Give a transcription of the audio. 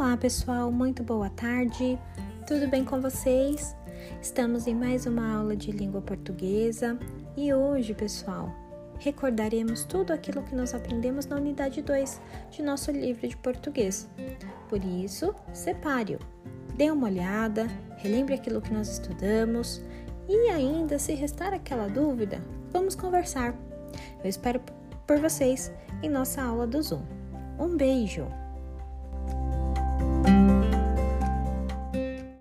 Olá, pessoal, muito boa tarde. Tudo bem com vocês? Estamos em mais uma aula de língua portuguesa e hoje, pessoal, recordaremos tudo aquilo que nós aprendemos na unidade 2 de nosso livro de português. Por isso, separe-o, dê uma olhada, relembre aquilo que nós estudamos e ainda, se restar aquela dúvida, vamos conversar. Eu espero por vocês em nossa aula do Zoom. Um beijo!